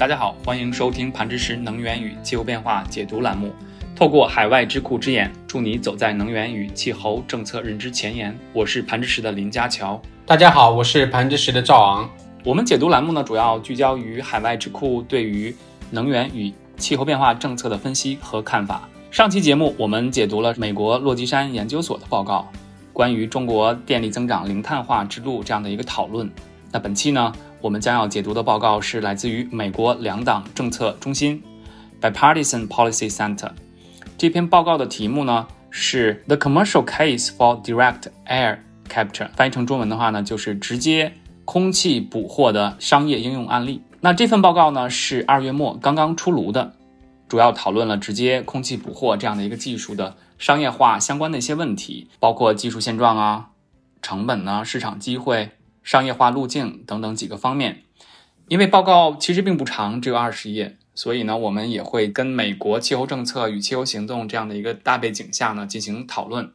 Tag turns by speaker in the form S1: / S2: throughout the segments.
S1: 大家好，欢迎收听盘知识能源与气候变化解读栏目，透过海外智库之眼，助你走在能源与气候政策认知前沿。我是盘知识的林家乔。
S2: 大家好，我是盘知识的赵昂。
S1: 我们解读栏目呢，主要聚焦于海外智库对于能源与气候变化政策的分析和看法。上期节目我们解读了美国洛基山研究所的报告，关于中国电力增长零碳化之路这样的一个讨论。那本期呢，我们将要解读的报告是来自于美国两党政策中心 （Bipartisan Policy Center）。这篇报告的题目呢是 “The Commercial Case for Direct Air Capture”，翻译成中文的话呢就是直接空气捕获的商业应用案例。那这份报告呢是二月末刚刚出炉的。主要讨论了直接空气捕获这样的一个技术的商业化相关的一些问题，包括技术现状啊、成本呢、市场机会、商业化路径等等几个方面。因为报告其实并不长，只有二十页，所以呢，我们也会跟美国气候政策与气候行动这样的一个大背景下呢进行讨论。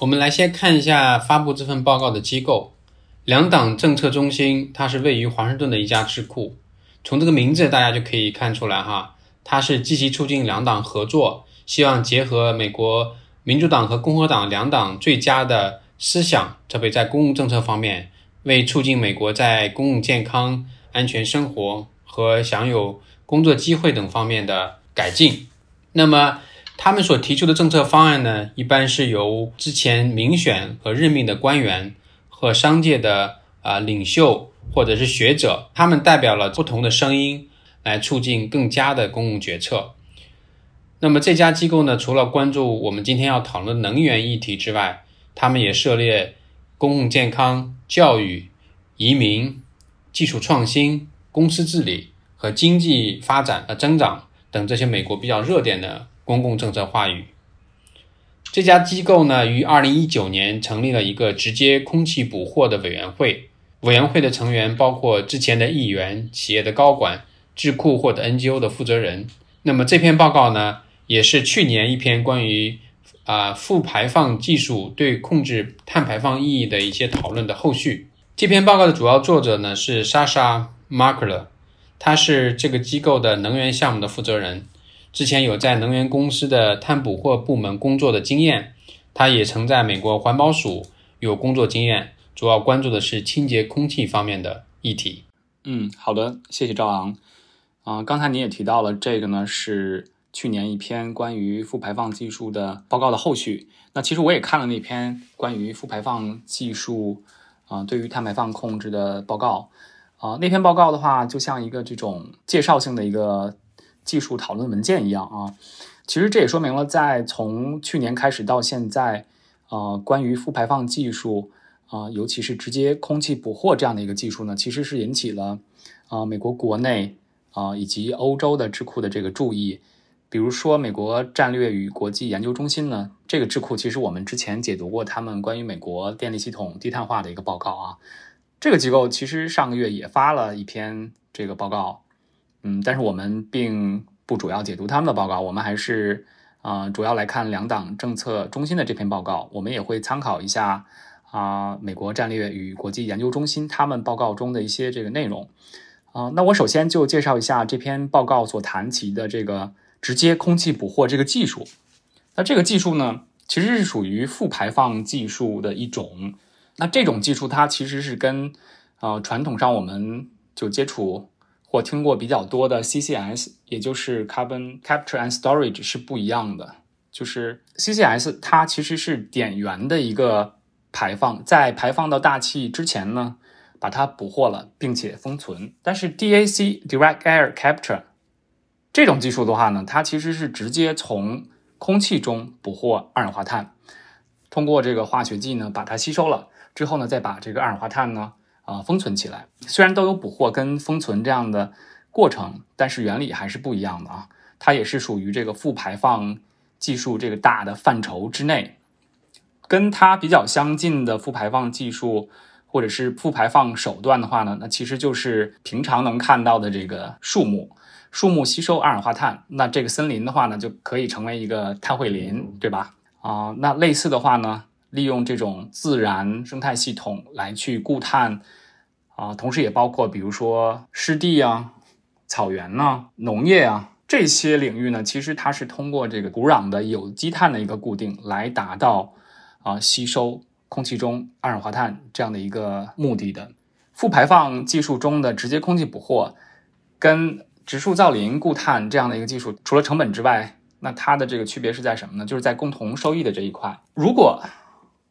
S2: 我们来先看一下发布这份报告的机构——两党政策中心，它是位于华盛顿的一家智库。从这个名字大家就可以看出来哈。它是积极促进两党合作，希望结合美国民主党和共和党两党最佳的思想，特别在公共政策方面，为促进美国在公共健康、安全生活和享有工作机会等方面的改进。那么，他们所提出的政策方案呢，一般是由之前民选和任命的官员和商界的啊领袖或者是学者，他们代表了不同的声音。来促进更佳的公共决策。那么这家机构呢，除了关注我们今天要讨论能源议题之外，他们也涉猎公共健康、教育、移民、技术创新、公司治理和经济发展和增长等这些美国比较热点的公共政策话语。这家机构呢，于二零一九年成立了一个直接空气捕获的委员会，委员会的成员包括之前的议员、企业的高管。智库或者 NGO 的负责人。那么这篇报告呢，也是去年一篇关于啊负排放技术对控制碳排放意义的一些讨论的后续。这篇报告的主要作者呢是莎莎·马克勒，他是这个机构的能源项目的负责人，之前有在能源公司的碳捕获部门工作的经验。他也曾在美国环保署有工作经验，主要关注的是清洁空气方面的议题。
S1: 嗯，好的，谢谢赵昂。啊，刚才你也提到了这个呢，是去年一篇关于负排放技术的报告的后续。那其实我也看了那篇关于负排放技术啊，对于碳排放控制的报告。啊，那篇报告的话，就像一个这种介绍性的一个技术讨论文件一样啊。其实这也说明了，在从去年开始到现在，啊，关于负排放技术啊，尤其是直接空气捕获这样的一个技术呢，其实是引起了啊美国国内。啊，以及欧洲的智库的这个注意，比如说美国战略与国际研究中心呢，这个智库其实我们之前解读过他们关于美国电力系统低碳化的一个报告啊。这个机构其实上个月也发了一篇这个报告，嗯，但是我们并不主要解读他们的报告，我们还是啊主要来看两党政策中心的这篇报告，我们也会参考一下啊美国战略与国际研究中心他们报告中的一些这个内容。啊，那我首先就介绍一下这篇报告所谈及的这个直接空气捕获这个技术。那这个技术呢，其实是属于负排放技术的一种。那这种技术它其实是跟呃传统上我们就接触或听过比较多的 CCS，也就是 Carbon Capture and Storage 是不一样的。就是 CCS 它其实是点源的一个排放，在排放到大气之前呢。把它捕获了，并且封存。但是 DAC（Direct Air Capture） 这种技术的话呢，它其实是直接从空气中捕获二氧化碳，通过这个化学剂呢把它吸收了之后呢，再把这个二氧化碳呢啊封存起来。虽然都有捕获跟封存这样的过程，但是原理还是不一样的啊。它也是属于这个负排放技术这个大的范畴之内。跟它比较相近的负排放技术。或者是负排放手段的话呢，那其实就是平常能看到的这个树木，树木吸收二氧化碳，那这个森林的话呢，就可以成为一个碳汇林，对吧？啊，那类似的话呢，利用这种自然生态系统来去固碳，啊，同时也包括比如说湿地啊，草原呢、农业啊这些领域呢，其实它是通过这个土壤的有机碳的一个固定来达到啊吸收空气中二氧化碳这样的一个目的的。负排放技术中的直接空气捕获跟植树造林固碳这样的一个技术，除了成本之外，那它的这个区别是在什么呢？就是在共同收益的这一块。如果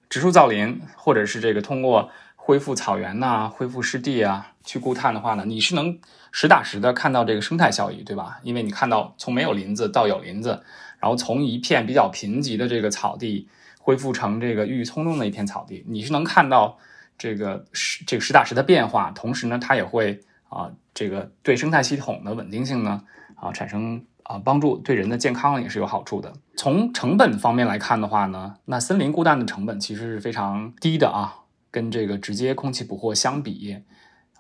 S1: 植树造林，或者是这个通过恢复草原呐、恢复湿地啊去固碳的话呢，你是能实打实的看到这个生态效益，对吧？因为你看到从没有林子到有林子，然后从一片比较贫瘠的这个草地恢复成这个郁郁葱葱的一片草地，你是能看到这个实这个实打实的变化。同时呢，它也会啊，这个对生态系统的稳定性呢啊产生。啊，帮助对人的健康也是有好处的。从成本方面来看的话呢，那森林固氮的成本其实是非常低的啊，跟这个直接空气捕获相比，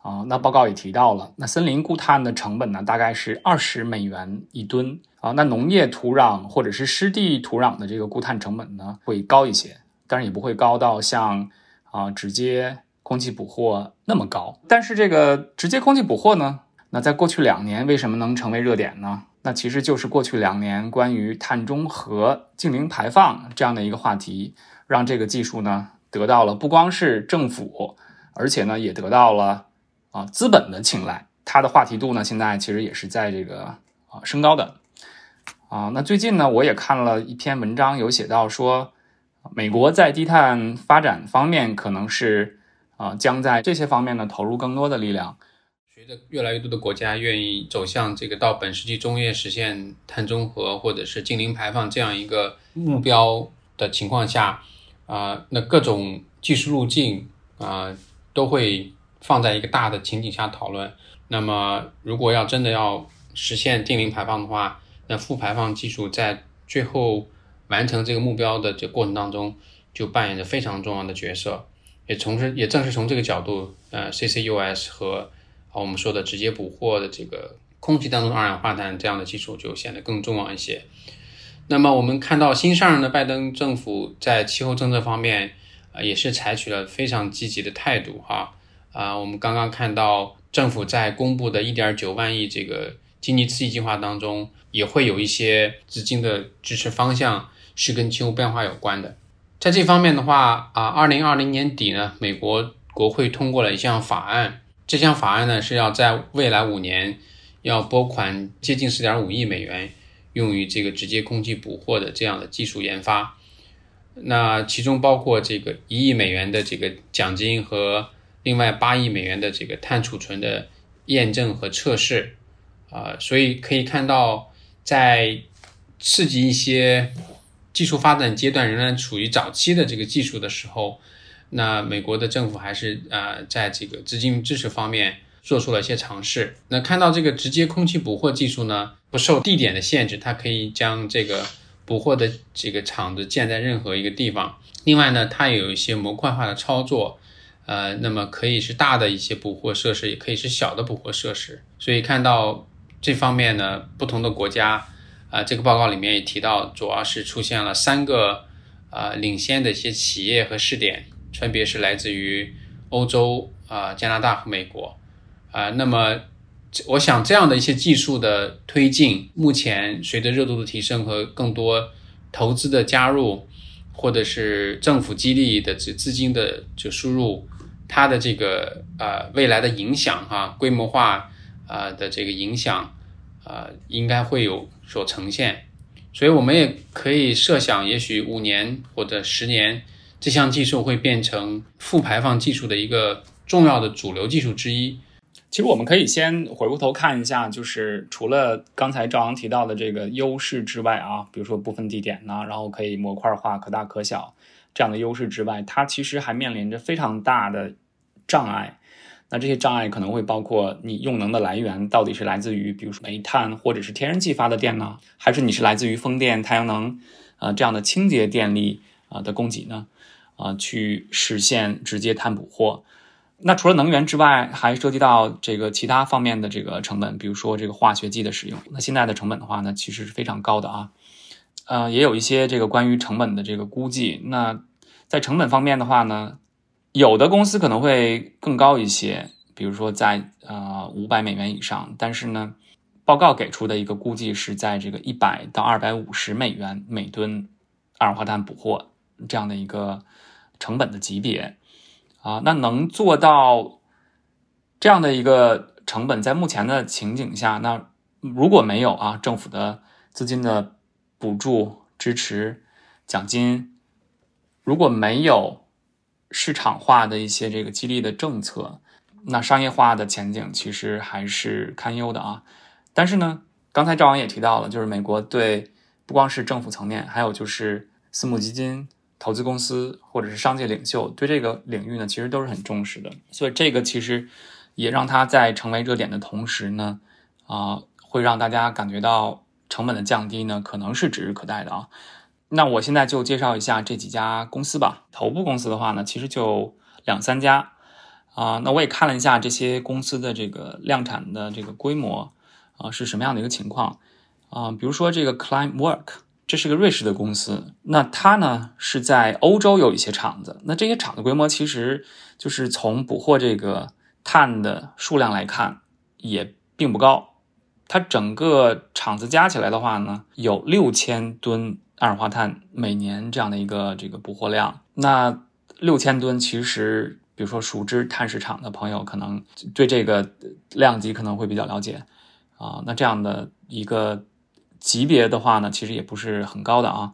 S1: 啊，那报告也提到了，那森林固碳的成本呢，大概是二十美元一吨啊。那农业土壤或者是湿地土壤的这个固碳成本呢，会高一些，当然也不会高到像啊直接空气捕获那么高。但是这个直接空气捕获呢，那在过去两年为什么能成为热点呢？那其实就是过去两年关于碳中和、净零排放这样的一个话题，让这个技术呢得到了不光是政府，而且呢也得到了啊资本的青睐。它的话题度呢现在其实也是在这个啊升高的啊。那最近呢我也看了一篇文章，有写到说，美国在低碳发展方面可能是啊将在这些方面呢投入更多的力量。
S2: 随着越来越多的国家愿意走向这个到本世纪中叶实现碳中和或者是净零排放这样一个目标的情况下，啊，那各种技术路径啊都会放在一个大的情景下讨论。那么，如果要真的要实现净零排放的话，那负排放技术在最后完成这个目标的这过程当中就扮演着非常重要的角色。也从是也正是从这个角度，呃，CCUS 和啊我们说的直接捕获的这个空气当中的二氧化碳这样的技术就显得更重要一些。那么我们看到新上任的拜登政府在气候政策方面，呃，也是采取了非常积极的态度哈。啊，我们刚刚看到政府在公布的1.9万亿这个经济刺激计划当中，也会有一些资金的支持方向是跟气候变化有关的。在这方面的话，啊，2020年底呢，美国国会通过了一项法案。这项法案呢是要在未来五年要拨款接近四点五亿美元，用于这个直接空气捕获的这样的技术研发。那其中包括这个一亿美元的这个奖金和另外八亿美元的这个碳储存的验证和测试。啊，所以可以看到，在刺激一些技术发展阶段仍然处于早期的这个技术的时候。那美国的政府还是呃，在这个资金支持方面做出了一些尝试。那看到这个直接空气捕获技术呢，不受地点的限制，它可以将这个捕获的这个厂子建在任何一个地方。另外呢，它有一些模块化的操作，呃，那么可以是大的一些捕获设施，也可以是小的捕获设施。所以看到这方面呢，不同的国家，啊，这个报告里面也提到，主要是出现了三个啊领先的一些企业和试点。分别是来自于欧洲啊、加拿大和美国啊。那么，我想这样的一些技术的推进，目前随着热度的提升和更多投资的加入，或者是政府激励的这资金的就输入，它的这个呃未来的影响哈，规模化啊的这个影响啊，应该会有所呈现。所以我们也可以设想，也许五年或者十年。这项技术会变成负排放技术的一个重要的主流技术之一。
S1: 其实我们可以先回过头看一下，就是除了刚才赵阳提到的这个优势之外啊，比如说部分地点呢，然后可以模块化、可大可小这样的优势之外，它其实还面临着非常大的障碍。那这些障碍可能会包括你用能的来源到底是来自于，比如说煤炭或者是天然气发的电呢，还是你是来自于风电、太阳能啊这样的清洁电力啊的供给呢？啊，去实现直接碳捕获。那除了能源之外，还涉及到这个其他方面的这个成本，比如说这个化学剂的使用。那现在的成本的话呢，其实是非常高的啊。呃，也有一些这个关于成本的这个估计。那在成本方面的话呢，有的公司可能会更高一些，比如说在呃五百美元以上。但是呢，报告给出的一个估计是在这个一百到二百五十美元每吨二氧化碳捕获这样的一个成本的级别啊，那能做到这样的一个成本，在目前的情景下，那如果没有啊政府的资金的补助支持奖金，如果没有市场化的一些这个激励的政策，那商业化的前景其实还是堪忧的啊。但是呢，刚才赵王也提到了，就是美国对不光是政府层面，还有就是私募基金、投资公司或者是商界领袖对这个领域呢，其实都是很重视的。所以这个其实也让它在成为热点的同时呢，啊，会让大家感觉到成本的降低呢，可能是指日可待的啊。那我现在就介绍一下这几家公司吧。头部公司的话呢，其实就两三家啊。那我也看了一下这些公司的这个量产的这个规模。啊，是什么样的一个情况啊？比如说这个 Climework，这是个瑞士的公司，那它呢是在欧洲有一些厂子，那这些厂的规模其实就是从捕获这个碳的数量来看也并不高，它整个厂子加起来的话呢，有六千吨二氧化碳每年这样的一个这个捕获量。那六千吨其实，比如说熟知碳市场的朋友，可能对这个量级可能会比较了解。啊，那这样的一个级别的话呢，其实也不是很高的啊，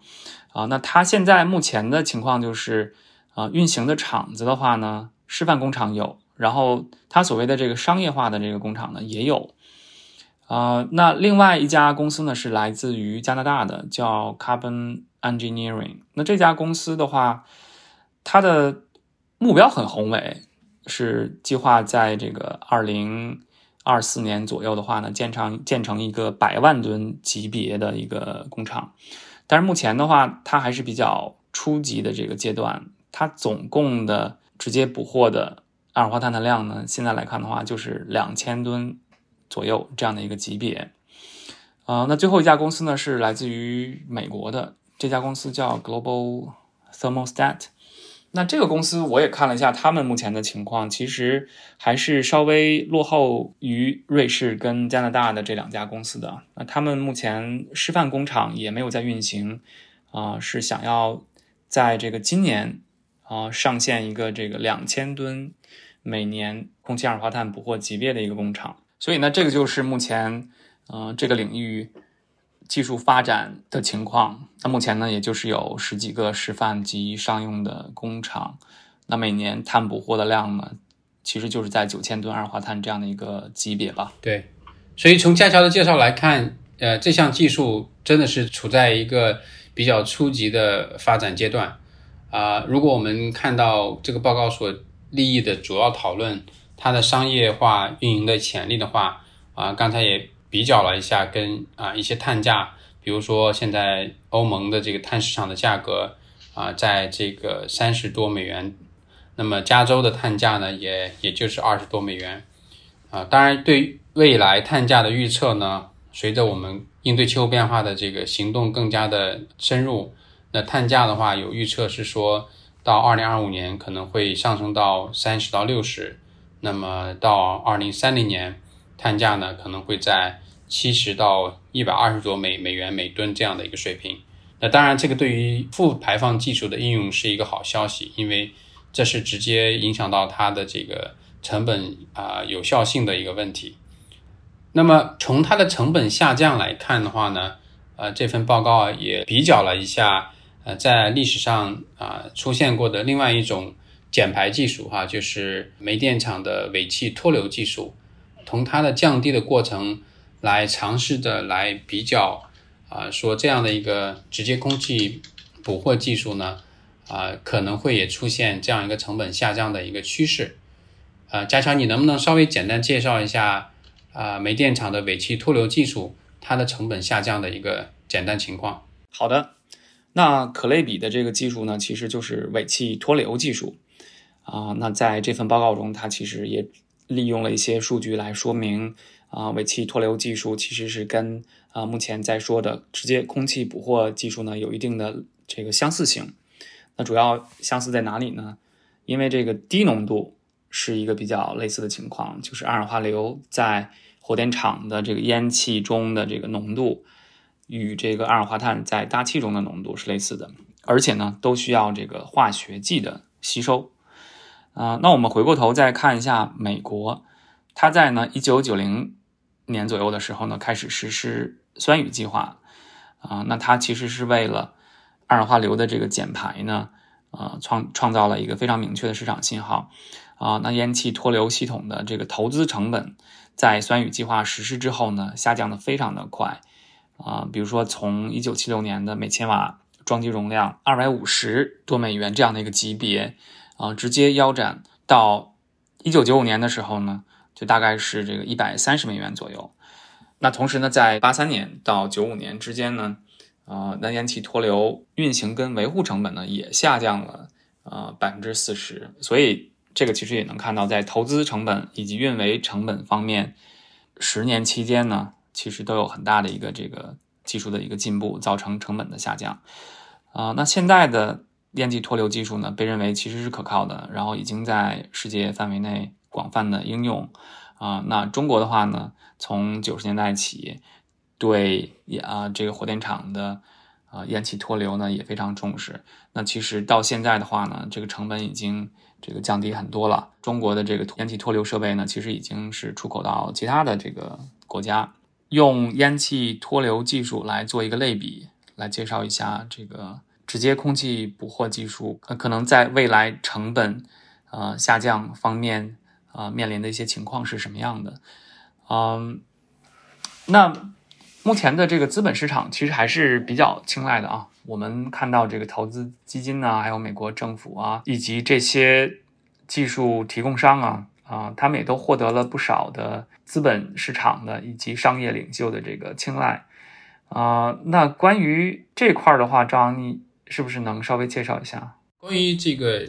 S1: 啊，那它现在目前的情况就是，啊，运行的厂子的话呢，示范工厂有，然后它所谓的这个商业化的这个工厂呢也有，啊，那另外一家公司呢是来自于加拿大的，叫 Carbon Engineering，那这家公司的话，它的目标很宏伟，是计划在这个二零。二四年左右的话呢，建成建成一个百万吨级别的一个工厂，但是目前的话，它还是比较初级的这个阶段。它总共的直接捕获的二氧化碳的量呢，现在来看的话，就是两千吨左右这样的一个级别。啊，那最后一家公司呢，是来自于美国的，这家公司叫 Global Thermostat。那这个公司我也看了一下，他们目前的情况其实还是稍微落后于瑞士跟加拿大的这两家公司的。那他们目前示范工厂也没有在运行，啊，是想要在这个今年啊上线一个这个两千吨每年空气二氧化碳捕获级别的一个工厂。所以呢，这个就是目前嗯这个领域。技术发展的情况，那目前呢，也就是有十几个示范及商用的工厂，那每年碳捕获的量呢，其实就是在九千吨二氧化碳这样的一个级别吧。
S2: 对，所以从佳乔的介绍来看，呃，这项技术真的是处在一个比较初级的发展阶段啊。如果我们看到这个报告所利益的主要讨论，它的商业化运营的潜力的话，啊，刚才也。比较了一下，跟啊一些碳价，比如说现在欧盟的这个碳市场的价格啊，在这个三十多美元，那么加州的碳价呢，也也就是二十多美元啊。当然，对未来碳价的预测呢，随着我们应对气候变化的这个行动更加的深入，那碳价的话，有预测是说到二零二五年可能会上升到三十到六十，那么到二零三零年，碳价呢可能会在七十到一百二十多美美元每吨这样的一个水平，那当然，这个对于负排放技术的应用是一个好消息，因为这是直接影响到它的这个成本啊有效性的一个问题。那么从它的成本下降来看的话呢，呃，这份报告也比较了一下，呃，在历史上啊出现过的另外一种减排技术哈，就是煤电厂的尾气脱硫技术，从它的降低的过程。来尝试的来比较啊，说这样的一个直接空气捕获技术呢，啊可能会也出现这样一个成本下降的一个趋势。啊，加强，你能不能稍微简单介绍一下啊煤电厂的尾气脱硫技术它的成本下降的一个简单情况？
S1: 好的，那可类比的这个技术呢，其实就是尾气脱硫技术啊。那在这份报告中，它其实也利用了一些数据来说明。啊，尾气脱硫技术其实是跟啊目前在说的直接空气捕获技术呢有一定的这个相似性。那主要相似在哪里呢？因为这个低浓度是一个比较类似的情况，就是二氧化硫在火电厂的这个烟气中的这个浓度与这个二氧化碳在大气中的浓度是类似的，而且呢都需要这个化学剂的吸收。啊，那我们回过头再看一下美国，它在呢一九九零年左右的时候呢开始实施酸雨计划。啊，那它其实是为了二氧化硫的这个减排呢，呃，创创造了一个非常明确的市场信号。啊，那烟气脱硫系统的这个投资成本，在酸雨计划实施之后呢，下降的非常的快。啊，比如说从一九七六年的每千瓦装机容量二百五十多美元这样的一个级别，啊，直接腰斩到一九九五年的时候呢，就大概是这个一百三十美元左右。那同时呢，在八三年到九五年之间呢，啊，那烟气脱硫运行跟维护成本呢也下降了啊百分之四十，所以这个其实也能看到，在投资成本以及运维成本方面，十年期间呢，其实都有很大的一个这个技术的一个进步，造成成本的下降。啊，那现在的烟气脱硫技术呢，被认为其实是可靠的，然后已经在世界范围内广泛的应用。啊，那中国的话呢，从九十年代起，对啊这个火电厂的啊烟气脱硫呢也非常重视。那其实到现在的话呢，这个成本已经这个降低很多了。中国的这个烟气脱硫设备呢，其实已经是出口到其他的这个国家。用烟气脱硫技术来做一个类比，来介绍一下这个直接空气捕获技术，呃，可能在未来成本呃下降方面。啊，面临的一些情况是什么样的？嗯，那目前的这个资本市场其实还是比较青睐的啊。我们看到这个投资基金呢，还有美国政府啊，以及这些技术提供商啊，啊，他们也都获得了不少的资本市场的以及商业领袖的这个青睐啊。那关于这块儿的话，张，你是不是能稍微介绍一下？
S2: 关于这个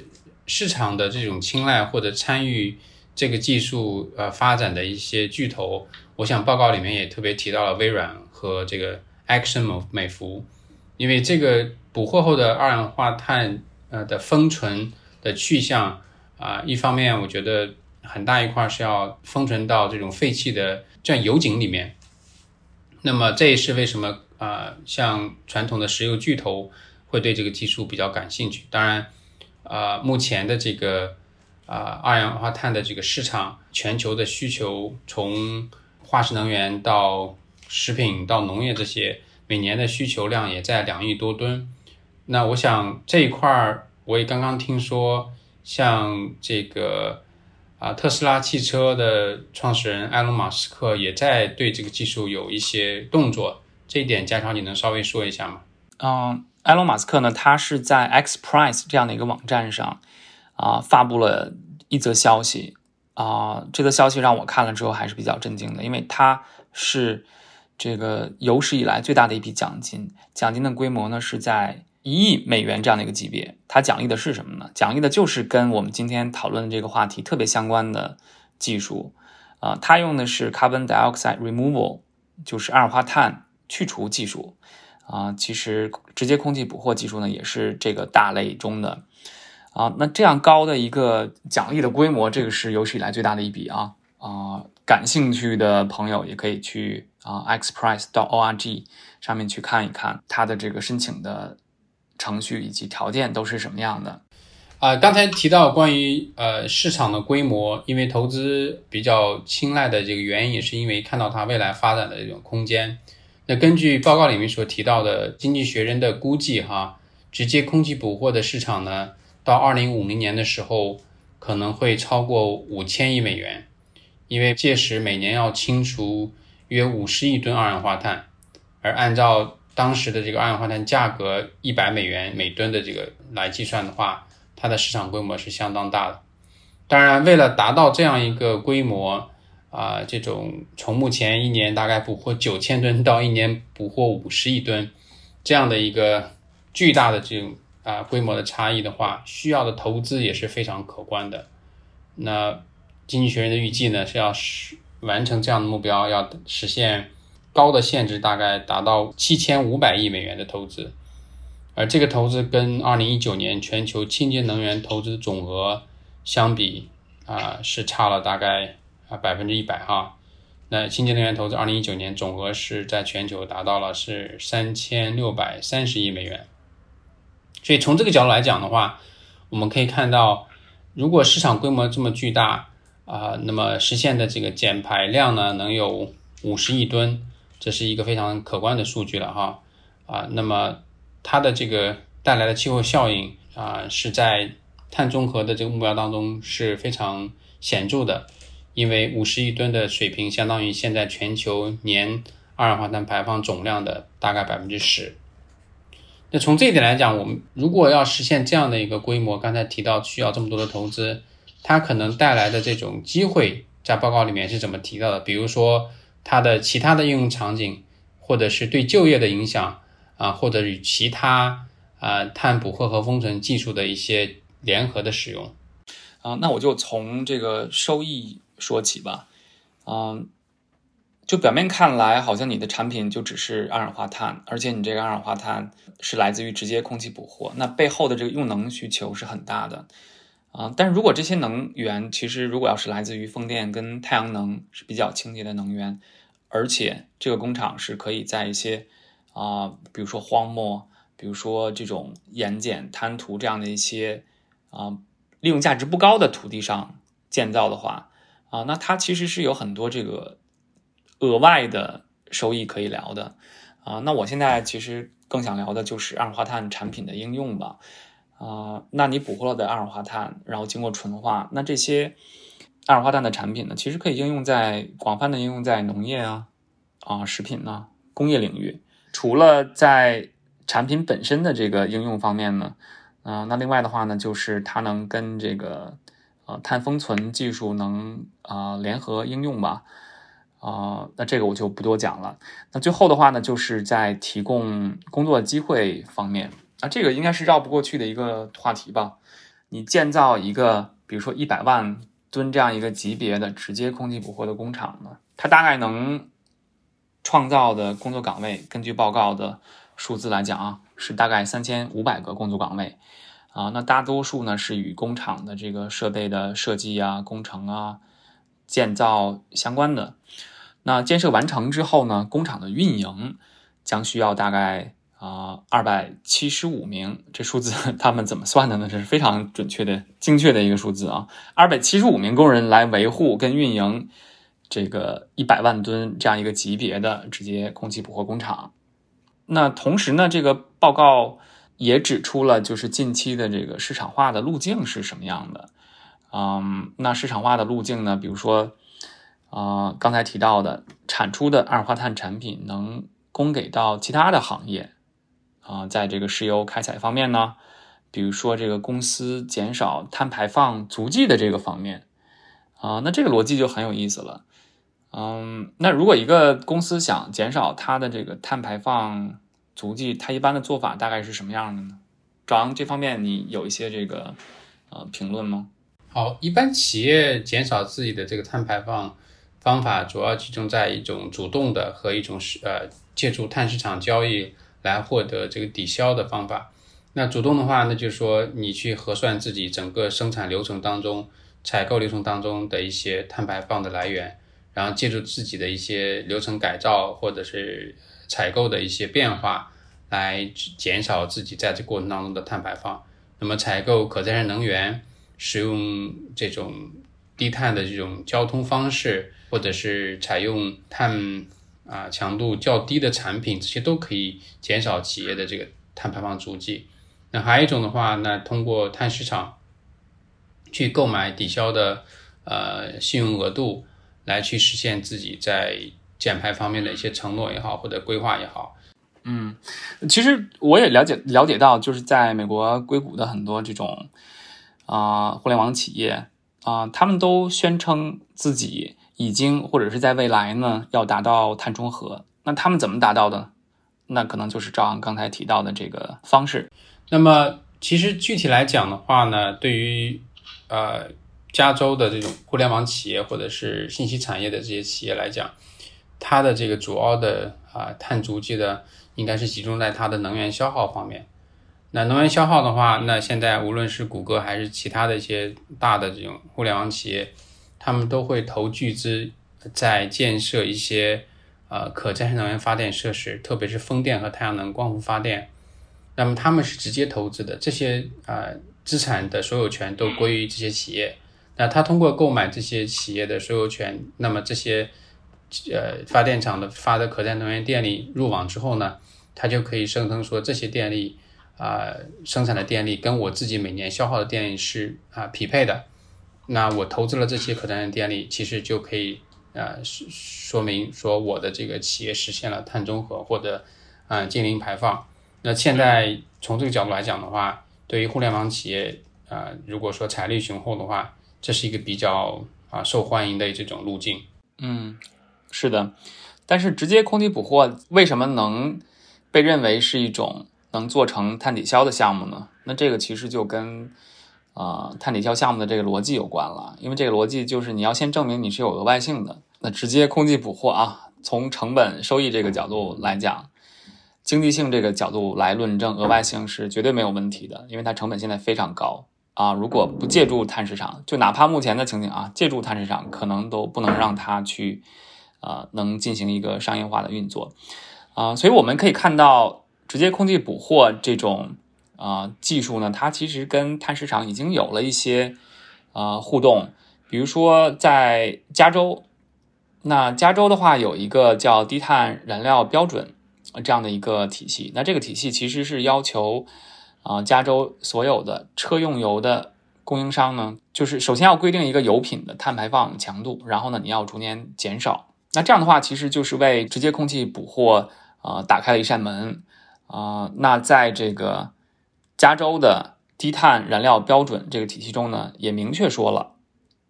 S2: 市场的这种青睐或者参与？这个技术呃发展的一些巨头，我想报告里面也特别提到了微软和这个 Action 美孚，因为这个捕获后的二氧化碳呃的封存的去向啊，一方面我觉得很大一块是要封存到这种废弃的钻油井里面，那么这也是为什么啊像传统的石油巨头会对这个技术比较感兴趣。当然啊，目前的这个。啊，二氧化碳的这个市场，全球的需求从化石能源到食品到农业这些，每年的需求量也在两亿多吨。那我想这一块儿，我也刚刚听说，像这个啊，特斯拉汽车的创始人埃隆·马斯克也在对这个技术有一些动作。这一点，加长你能稍微说一下吗？
S1: 嗯，埃隆·马斯克呢，他是在 X Prize 这样的一个网站上。啊，发布了一则消息啊，这则消息让我看了之后还是比较震惊的，因为它是这个有史以来最大的一笔奖金，奖金的规模呢是在一亿美元这样的一个级别。它奖励的是什么呢？奖励的就是跟我们今天讨论的这个话题特别相关的技术啊，它用的是 carbon dioxide removal，就是二氧化碳去除技术啊。其实直接空气捕获技术呢也是这个大类中的。啊，那这样高的一个奖励的规模，这个是有史以来最大的一笔啊啊！感兴趣的朋友也可以去啊 xprize 到 org 上面去看一看它的这个申请的程序以及条件都是什么样的。
S2: 啊，刚才提到关于呃市场的规模，因为投资比较青睐的这个原因，也是因为看到它未来发展的这种空间。那根据报告里面所提到的《经济学人》的估计，哈，直接空气捕获的市场呢？到二零五零年的时候，可能会超过五千亿美元，因为届时每年要清除约五十亿吨二氧化碳，而按照当时的这个二氧化碳价格一百美元每吨的这个来计算的话，它的市场规模是相当大的。当然，为了达到这样一个规模，啊，这种从目前一年大概捕获九千吨到一年捕获五十亿吨这样的一个巨大的这种。啊，规模的差异的话，需要的投资也是非常可观的。那经济学人的预计呢，是要实完成这样的目标，要实现高的限制，大概达到七千五百亿美元的投资。而这个投资跟二零一九年全球清洁能源投资总额相比，啊，是差了大概啊百分之一百哈。那清洁能源投资二零一九年总额是在全球达到了是三千六百三十亿美元。所以从这个角度来讲的话，我们可以看到，如果市场规模这么巨大啊，那么实现的这个减排量呢，能有五十亿吨，这是一个非常可观的数据了哈啊。那么它的这个带来的气候效应啊，是在碳中和的这个目标当中是非常显著的，因为五十亿吨的水平相当于现在全球年二氧化碳排放总量的大概百分之十。那从这一点来讲，我们如果要实现这样的一个规模，刚才提到需要这么多的投资，它可能带来的这种机会，在报告里面是怎么提到的？比如说它的其他的应用场景，或者是对就业的影响啊，或者与其他啊碳捕获和封存技术的一些联合的使用
S1: 啊，那我就从这个收益说起吧，嗯。就表面看来，好像你的产品就只是二氧化碳，而且你这个二氧化碳是来自于直接空气捕获，那背后的这个用能需求是很大的啊。但如果这些能源其实如果要是来自于风电跟太阳能是比较清洁的能源，而且这个工厂是可以在一些啊，比如说荒漠，比如说这种盐碱滩涂这样的一些啊利用价值不高的土地上建造的话啊，那它其实是有很多这个。额外的收益可以聊的啊，那我现在其实更想聊的就是二氧化碳产品的应用吧啊，那你捕获了的二氧化碳，然后经过纯化，那这些二氧化碳的产品呢，其实可以应用在广泛的应用在农业啊啊食品呢工业领域。除了在产品本身的这个应用方面呢，啊，那另外的话呢，就是它能跟这个呃碳封存技术能啊联合应用吧。啊，那这个我就不多讲了。那最后的话呢，就是在提供工作机会方面，啊，这个应该是绕不过去的一个话题吧。你建造一个，比如说一百万吨这样一个级别的直接空气捕获的工厂呢，它大概能创造的工作岗位，根据报告的数字来讲啊，是大概三千五百个工作岗位。啊，那大多数呢是与工厂的这个设备的设计啊、工程啊、建造相关的。那建设完成之后呢，工厂的运营将需要大概啊二百七十五名，这数字他们怎么算的呢？这是非常准确的、精确的一个数字啊，二百七十五名工人来维护跟运营这个一百万吨这样一个级别的直接空气捕获工厂。那同时呢，这个报告也指出了，就是近期的这个市场化的路径是什么样的？嗯，那市场化的路径呢，比如说。啊，刚才提到的产出的二氧化碳产品能供给到其他的行业啊，在这个石油开采方面呢，比如说这个公司减少碳排放足迹的这个方面啊，那这个逻辑就很有意思了。嗯，那如果一个公司想减少它的这个碳排放足迹，它一般的做法大概是什么样的呢？赵阳，这方面你有一些这个呃评论吗？
S2: 好，一般企业减少自己的这个碳排放。方法主要集中在一种主动的和一种是呃借助碳市场交易来获得这个抵消的方法。那主动的话，那就是说你去核算自己整个生产流程当中、采购流程当中的一些碳排放的来源，然后借助自己的一些流程改造或者是采购的一些变化来减少自己在这过程当中的碳排放。那么采购可再生能源，使用这种低碳的这种交通方式。或者是采用碳啊强度较低的产品，这些都可以减少企业的这个碳排放足迹。那还有一种的话，那通过碳市场去购买抵消的呃信用额度，来去实现自己在减排方面的一些承诺也好，或者规划也好。
S1: 嗯，其实我也了解了解到，就是在美国硅谷的很多这种啊互联网企业啊，他们都宣称自己。已经或者是在未来呢，要达到碳中和，那他们怎么达到的？那可能就是照昂刚才提到的这个方式。
S2: 那么，其实具体来讲的话呢，对于呃加州的这种互联网企业或者是信息产业的这些企业来讲，它的这个主要的啊碳足迹的，应该是集中在它的能源消耗方面。那能源消耗的话，那现在无论是谷歌还是其他的一些大的这种互联网企业。他们都会投巨资，在建设一些呃可再生能源发电设施，特别是风电和太阳能光伏发电。那么他们是直接投资的，这些呃资产的所有权都归于这些企业。那他通过购买这些企业的所有权，那么这些呃发电厂的发的可再生能源电力入网之后呢，它就可以声称说这些电力啊生产的电力跟我自己每年消耗的电力是啊匹配的。那我投资了这些可再生电力，其实就可以呃说说明说我的这个企业实现了碳中和或者啊净零排放。那现在从这个角度来讲的话，对于互联网企业啊，如果说财力雄厚的话，这是一个比较啊受欢迎的这种路径。
S1: 嗯，是的。但是直接空气捕获为什么能被认为是一种能做成碳抵消的项目呢？那这个其实就跟啊碳抵消项目的这个逻辑有关了。因为这个逻辑就是你要先证明你是有额外性的。那直接空气捕获啊，从成本收益这个角度来讲，经济性这个角度来论证额外性是绝对没有问题的，因为它成本现在非常高。啊，如果不借助碳市场，就哪怕目前的情景啊，借助碳市场可能都不能让它去，呃，能进行一个商业化的运作，啊，所以我们可以看到，直接空气捕获这种啊技术呢，它其实跟碳市场已经有了一些啊互动，比如说在加州，那加州的话有一个叫低碳燃料标准这样的一个体系，那这个体系其实是要求。啊，加州所有的车用油的供应商呢，就是首先要规定一个油品的碳排放强度，然后呢，你要逐年减少。那这样的话，其实就是为直接空气捕获啊打开了一扇门啊。那在这个加州的低碳燃料标准这个体系中呢，也明确说了，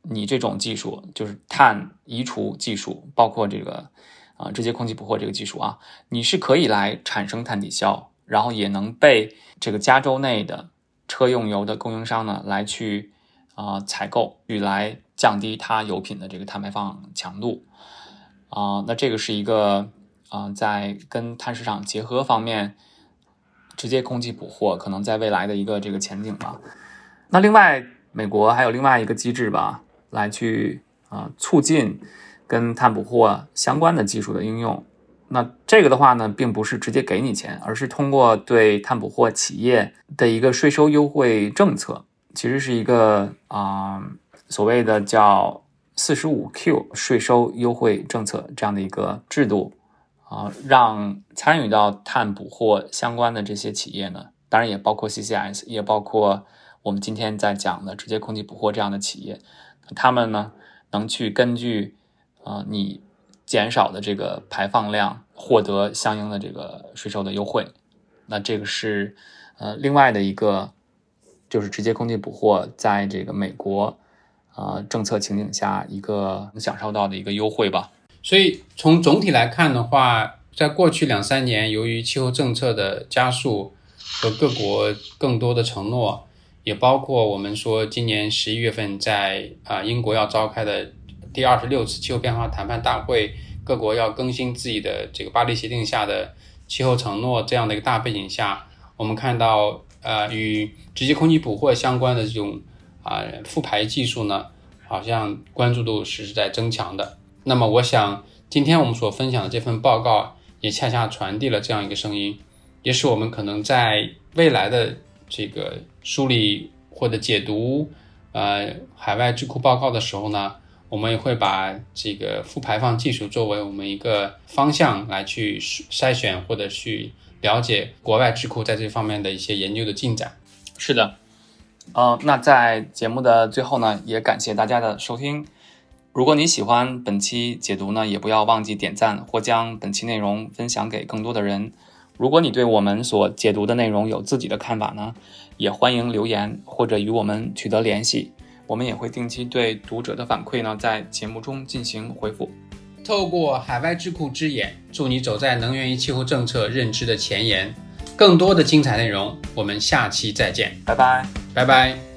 S1: 你这种技术就是碳移除技术，包括这个啊直接空气捕获这个技术啊，你是可以来产生碳抵消。然后也能被这个加州内的车用油的供应商呢来去啊采购，去来降低它油品的这个碳排放强度啊。那这个是一个啊在跟碳市场结合方面，直接空气捕获可能在未来的一个这个前景吧。那另外，美国还有另外一个机制吧，来去啊促进跟碳捕获相关的技术的应用。那这个的话呢，并不是直接给你钱，而是通过对碳捕获企业的一个税收优惠政策，其实是一个啊所谓的叫四十五 Q 税收优惠政策这样的一个制度啊，让参与到碳捕获相关的这些企业呢，当然也包括 CCS，也包括我们今天在讲的直接空气捕获这样的企业，他们呢能去根据啊你。减少的这个排放量，获得相应的这个税收的优惠，那这个是呃另外的一个，就是直接空气捕获在这个美国啊政策情景下一个能享受到的一个优惠吧。
S2: 所以从总体来看的话，在过去两三年，由于气候政策的加速和各国更多的承诺，也包括我们说今年十一月份在啊英国要召开的。第二十六次气候变化谈判大会，各国要更新自己的这个巴黎协定下的气候承诺，这样的一个大背景下，我们看到，呃，与直接空气捕获相关的这种啊复排技术呢，好像关注度是在增强的。那么，我想今天我们所分享的这份报告，也恰恰传递了这样一个声音，也使我们可能在未来的这个梳理或者解读呃海外智库报告的时候呢。我们也会把这个负排放技术作为我们一个方向来去筛选或者去了解国外智库在这方面的一些研究的进展。
S1: 是的，呃，那在节目的最后呢，也感谢大家的收听。如果你喜欢本期解读呢，也不要忘记点赞或将本期内容分享给更多的人。如果你对我们所解读的内容有自己的看法呢，也欢迎留言或者与我们取得联系。我们也会定期对读者的反馈呢，在节目中进行回复。
S2: 透过海外智库之眼，助你走在能源与气候政策认知的前沿。更多的精彩内容，我们下期再见，
S1: 拜拜，
S2: 拜拜。